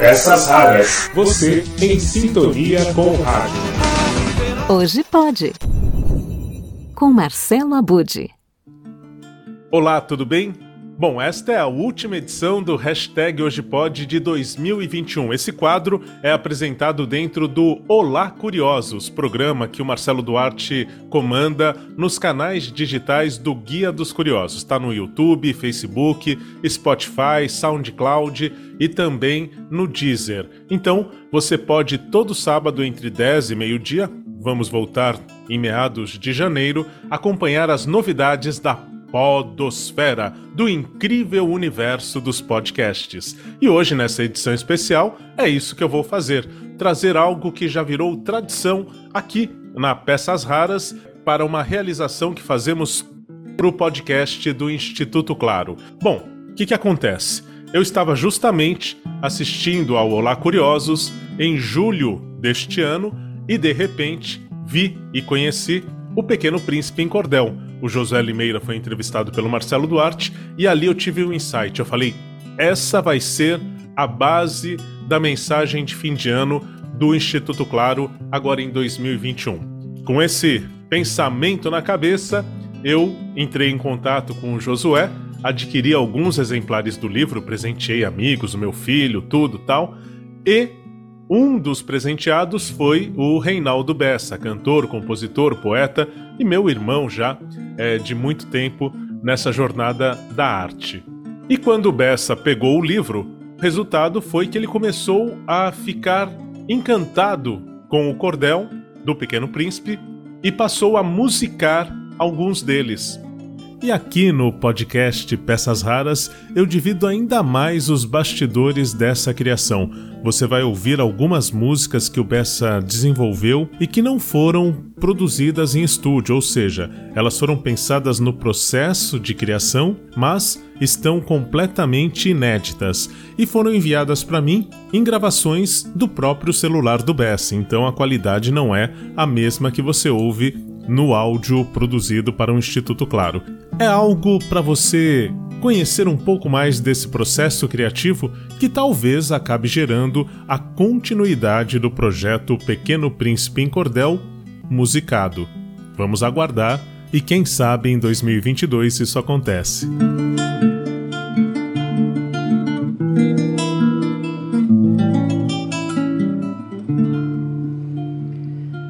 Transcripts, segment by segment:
Peças raras. Você em sintonia com o rádio. Hoje pode. Com Marcelo Abude. Olá, tudo bem? Bom, esta é a última edição do Hashtag Hoje Pode de 2021. Esse quadro é apresentado dentro do Olá Curiosos, programa que o Marcelo Duarte comanda nos canais digitais do Guia dos Curiosos. Está no YouTube, Facebook, Spotify, SoundCloud e também no Deezer. Então, você pode todo sábado entre 10 e meio-dia, vamos voltar em meados de janeiro, acompanhar as novidades da Podosfera, do incrível universo dos podcasts. E hoje, nessa edição especial, é isso que eu vou fazer: trazer algo que já virou tradição aqui na Peças Raras para uma realização que fazemos para o podcast do Instituto Claro. Bom, o que, que acontece? Eu estava justamente assistindo ao Olá Curiosos em julho deste ano e de repente vi e conheci o Pequeno Príncipe em Cordel o Josué Limeira foi entrevistado pelo Marcelo Duarte e ali eu tive um insight. Eu falei: essa vai ser a base da mensagem de fim de ano do Instituto Claro agora em 2021. Com esse pensamento na cabeça, eu entrei em contato com o Josué, adquiri alguns exemplares do livro, presenteei amigos, meu filho, tudo tal, e um dos presenteados foi o Reinaldo Bessa, cantor, compositor, poeta e meu irmão já é, de muito tempo nessa jornada da arte. E quando Bessa pegou o livro, o resultado foi que ele começou a ficar encantado com o cordel do Pequeno Príncipe e passou a musicar alguns deles. E aqui no podcast Peças Raras eu divido ainda mais os bastidores dessa criação. Você vai ouvir algumas músicas que o Bessa desenvolveu e que não foram produzidas em estúdio, ou seja, elas foram pensadas no processo de criação, mas estão completamente inéditas e foram enviadas para mim em gravações do próprio celular do Bessa, então a qualidade não é a mesma que você ouve no áudio produzido para o Instituto Claro. É algo para você conhecer um pouco mais desse processo criativo que talvez acabe gerando a continuidade do projeto Pequeno Príncipe em Cordel musicado. Vamos aguardar e quem sabe em 2022 isso acontece.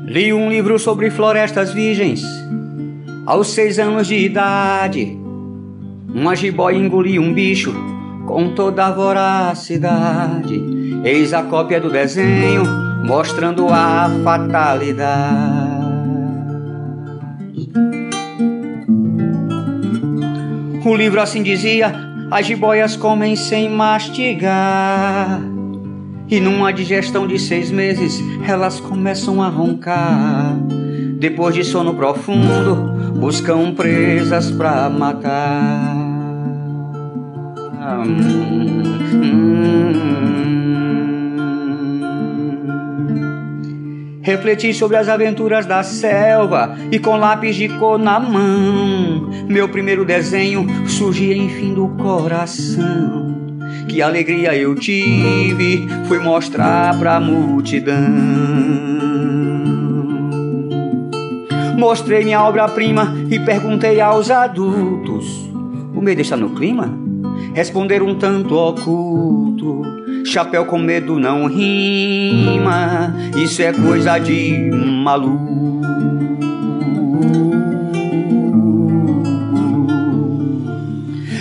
Li um livro sobre florestas virgens aos seis anos de idade. Uma jiboia engoliu um bicho com toda a voracidade. Eis a cópia do desenho mostrando a fatalidade. O livro assim dizia: as jiboias comem sem mastigar. E numa digestão de seis meses, elas começam a roncar. Depois de sono profundo, buscam presas pra matar. Hum, hum. Refleti sobre as aventuras da selva e com lápis de cor na mão, meu primeiro desenho surgia enfim do coração. Que alegria eu tive, fui mostrar pra multidão. Mostrei minha obra-prima e perguntei aos adultos: O medo está no clima? Responderam um tanto oculto: Chapéu com medo não rima, isso é coisa de maluco.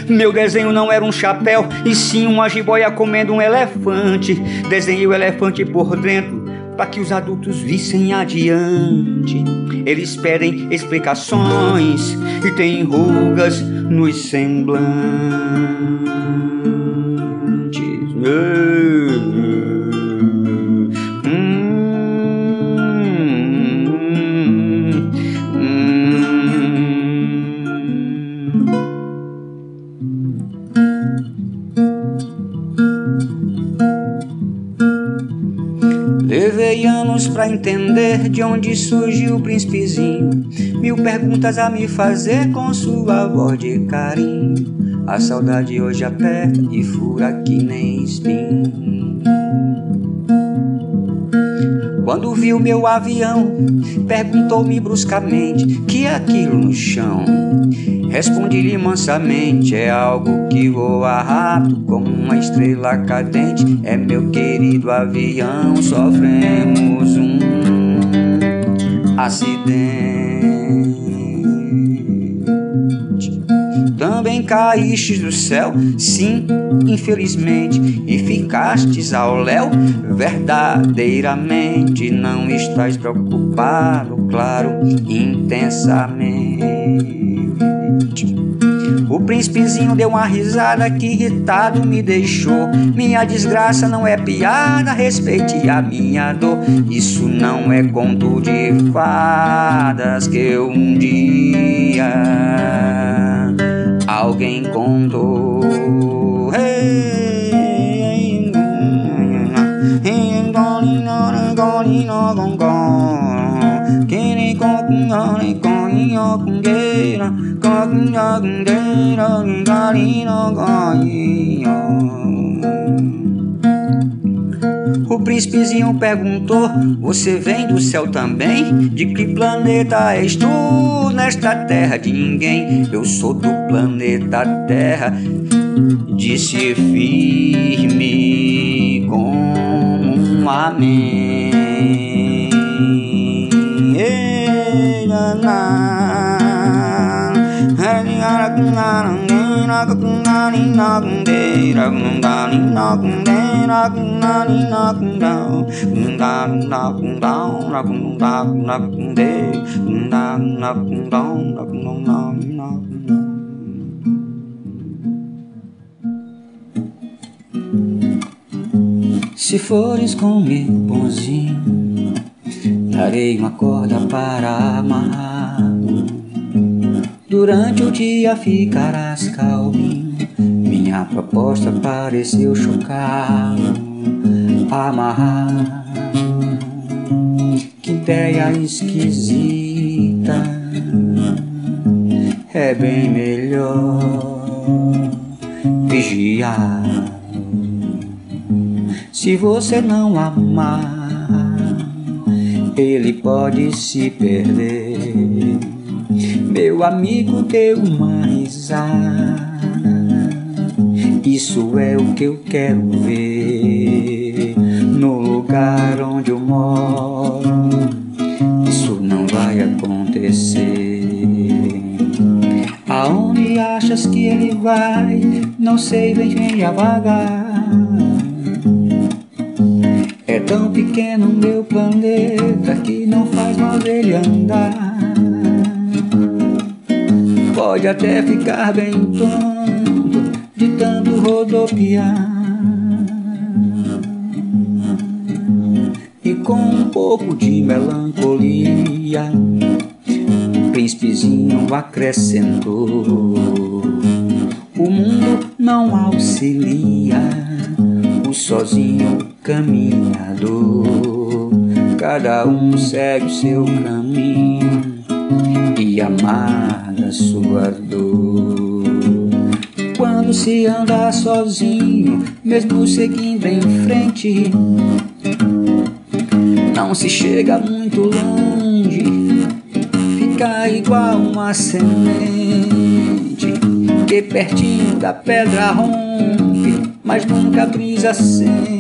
Meu desenho não era um chapéu, e sim uma jiboia comendo um elefante. Desenhei o elefante por dentro, para que os adultos vissem adiante. Eles pedem explicações e têm rugas nos semblantes. Levei anos pra entender de onde surgiu o príncipezinho. Mil perguntas a me fazer com sua voz de carinho. A saudade hoje é aperta e fura que nem espinho. Quando viu meu avião, perguntou-me bruscamente que é aquilo no chão. Respondi-lhe mansamente: é algo que voa rápido como uma estrela cadente. É meu querido avião, sofremos um acidente. Também caístes do céu, sim, infelizmente, e ficastes ao léu. Verdadeiramente não estás preocupado, claro, intensamente. O príncipezinho deu uma risada que irritado me deixou. Minha desgraça não é piada, respeite a minha dor. Isso não é conto de fadas que um dia alguém contou. Hey, o príncipezinho perguntou: Você vem do céu também? De que planeta és tu nesta terra de ninguém? Eu sou do planeta Terra, disse firme como um amém. Ei, se fores comigo bonzinho, darei uma corda para amarrar. Durante o dia ficarás calminho. Minha proposta pareceu chocar. Amarrar. Que ideia esquisita. É bem melhor vigiar. Se você não amar, ele pode se perder meu amigo deu uma risada. Isso é o que eu quero ver no lugar onde eu moro. Isso não vai acontecer. Aonde achas que ele vai? Não sei, vem, vem devagar. É tão pequeno meu planeta que não faz mal dele andar pode até ficar bem tonto de tanto rodopiar. E com um pouco de melancolia, o príncipezinho acrescentou: O mundo não auxilia o sozinho caminhador. Cada um segue o seu caminho e amar sua dor. Quando se anda sozinho, mesmo seguindo em frente, não se chega muito longe, fica igual uma semente que pertinho da pedra rompe, mas nunca brisa sem.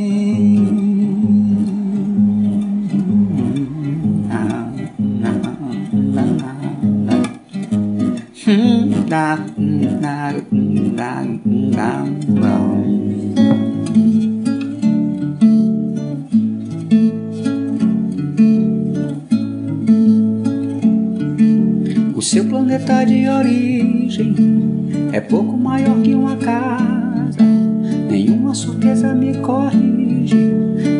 O seu planeta de origem é pouco maior que uma casa. Nenhuma surpresa me corrige.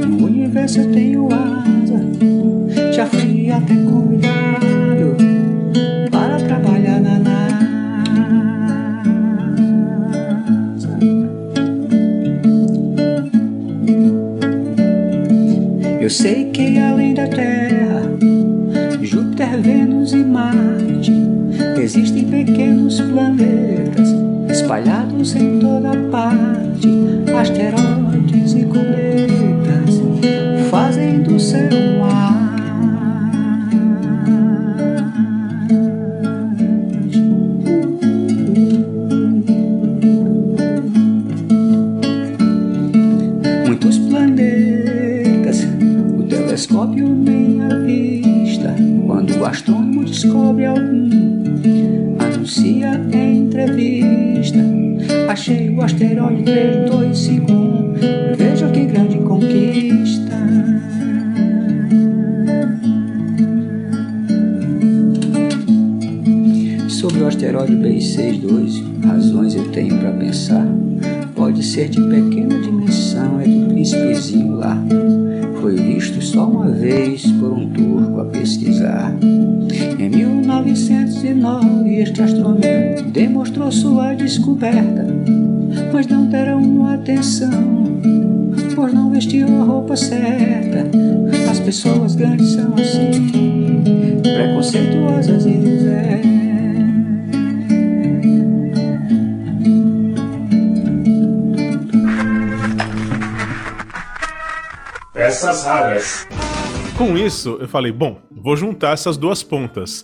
No universo eu tenho asa. Já fui até convidado Eu sei que além da Terra, Júpiter, Vênus e Marte existem pequenos planetas espalhados em toda parte. Asteroides Asteroide B62, razões eu tenho para pensar. Pode ser de pequena dimensão, é do príncipezinho lá. Foi visto só uma vez por um turco a pesquisar. Em 1909, este astrônomo demonstrou sua descoberta, mas não deram atenção, por não vestir a roupa certa. As pessoas grandes são assim, preconceituosas e desertas. Peças raras. Com isso, eu falei, bom, vou juntar essas duas pontas.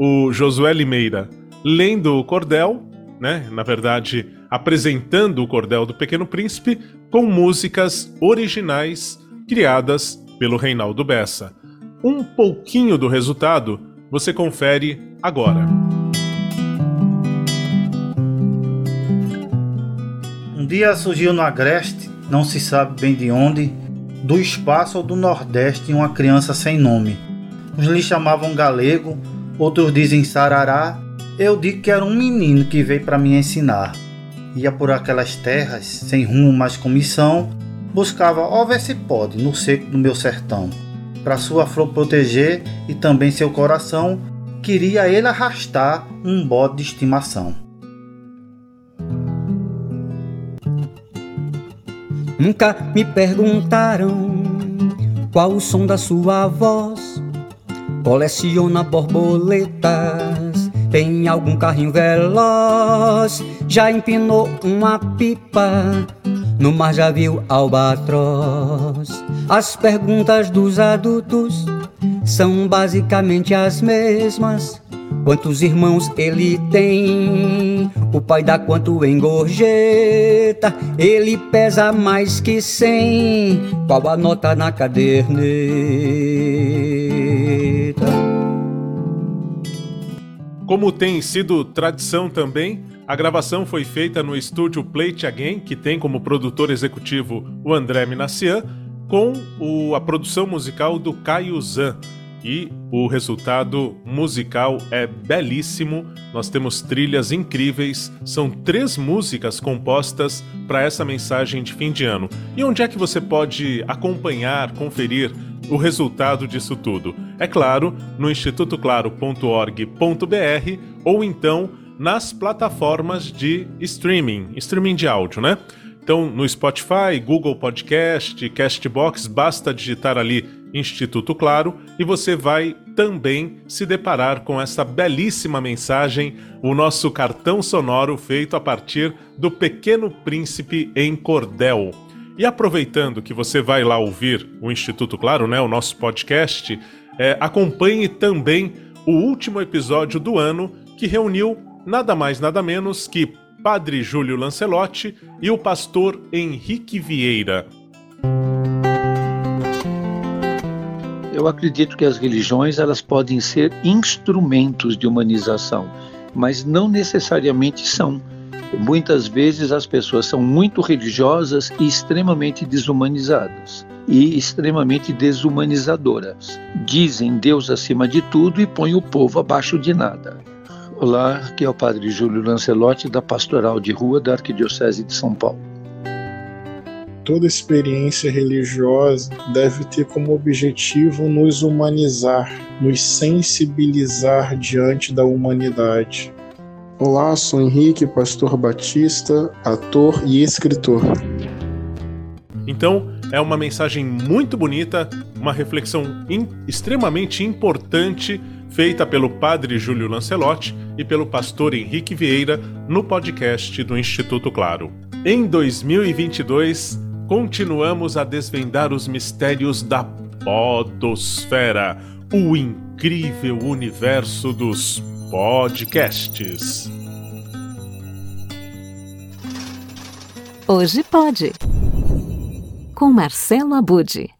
O Josué Limeira lendo o cordel, né? Na verdade, apresentando o cordel do Pequeno Príncipe com músicas originais criadas pelo Reinaldo Bessa. Um pouquinho do resultado você confere agora. Um dia surgiu no Agreste, não se sabe bem de onde, do espaço ou do Nordeste, uma criança sem nome. Uns lhe chamavam galego, outros dizem sarará. Eu digo que era um menino que veio para me ensinar. Ia por aquelas terras, sem rumo mais com missão, buscava, ver se pode, no seco do meu sertão. Para sua flor proteger e também seu coração, queria ele arrastar um bode de estimação. Nunca me perguntaram qual o som da sua voz. Coleciona borboletas, tem algum carrinho veloz. Já empinou uma pipa, no mar já viu albatroz. As perguntas dos adultos são basicamente as mesmas. Quantos irmãos ele tem? O pai dá quanto em gorjeta? Ele pesa mais que cem. Qual a nota na caderneta? Como tem sido tradição também, a gravação foi feita no estúdio Plate Again, que tem como produtor executivo o André Minassian, com o, a produção musical do Caio Zan e o resultado musical é belíssimo. Nós temos trilhas incríveis, são três músicas compostas para essa mensagem de fim de ano. E onde é que você pode acompanhar, conferir o resultado disso tudo? É claro, no institutoclaro.org.br ou então nas plataformas de streaming, streaming de áudio, né? Então, no Spotify, Google Podcast, Castbox, basta digitar ali Instituto Claro e você vai também se deparar com essa belíssima mensagem, o nosso cartão sonoro feito a partir do Pequeno Príncipe em Cordel. E aproveitando que você vai lá ouvir o Instituto Claro, né, o nosso podcast, é, acompanhe também o último episódio do ano que reuniu nada mais nada menos que Padre Júlio Lancelotti e o pastor Henrique Vieira. Eu acredito que as religiões elas podem ser instrumentos de humanização, mas não necessariamente são. Muitas vezes as pessoas são muito religiosas e extremamente desumanizadas e extremamente desumanizadoras. Dizem Deus acima de tudo e põem o povo abaixo de nada. Olá, aqui é o Padre Júlio Lancelotti, da Pastoral de Rua da Arquidiocese de São Paulo. Toda experiência religiosa deve ter como objetivo nos humanizar, nos sensibilizar diante da humanidade. Olá, sou Henrique, pastor batista, ator e escritor. Então, é uma mensagem muito bonita, uma reflexão in extremamente importante feita pelo padre Júlio Lancelotti e pelo pastor Henrique Vieira no podcast do Instituto Claro. Em 2022, continuamos a desvendar os mistérios da Podosfera, o incrível universo dos podcasts. Hoje pode. Com Marcelo Abude.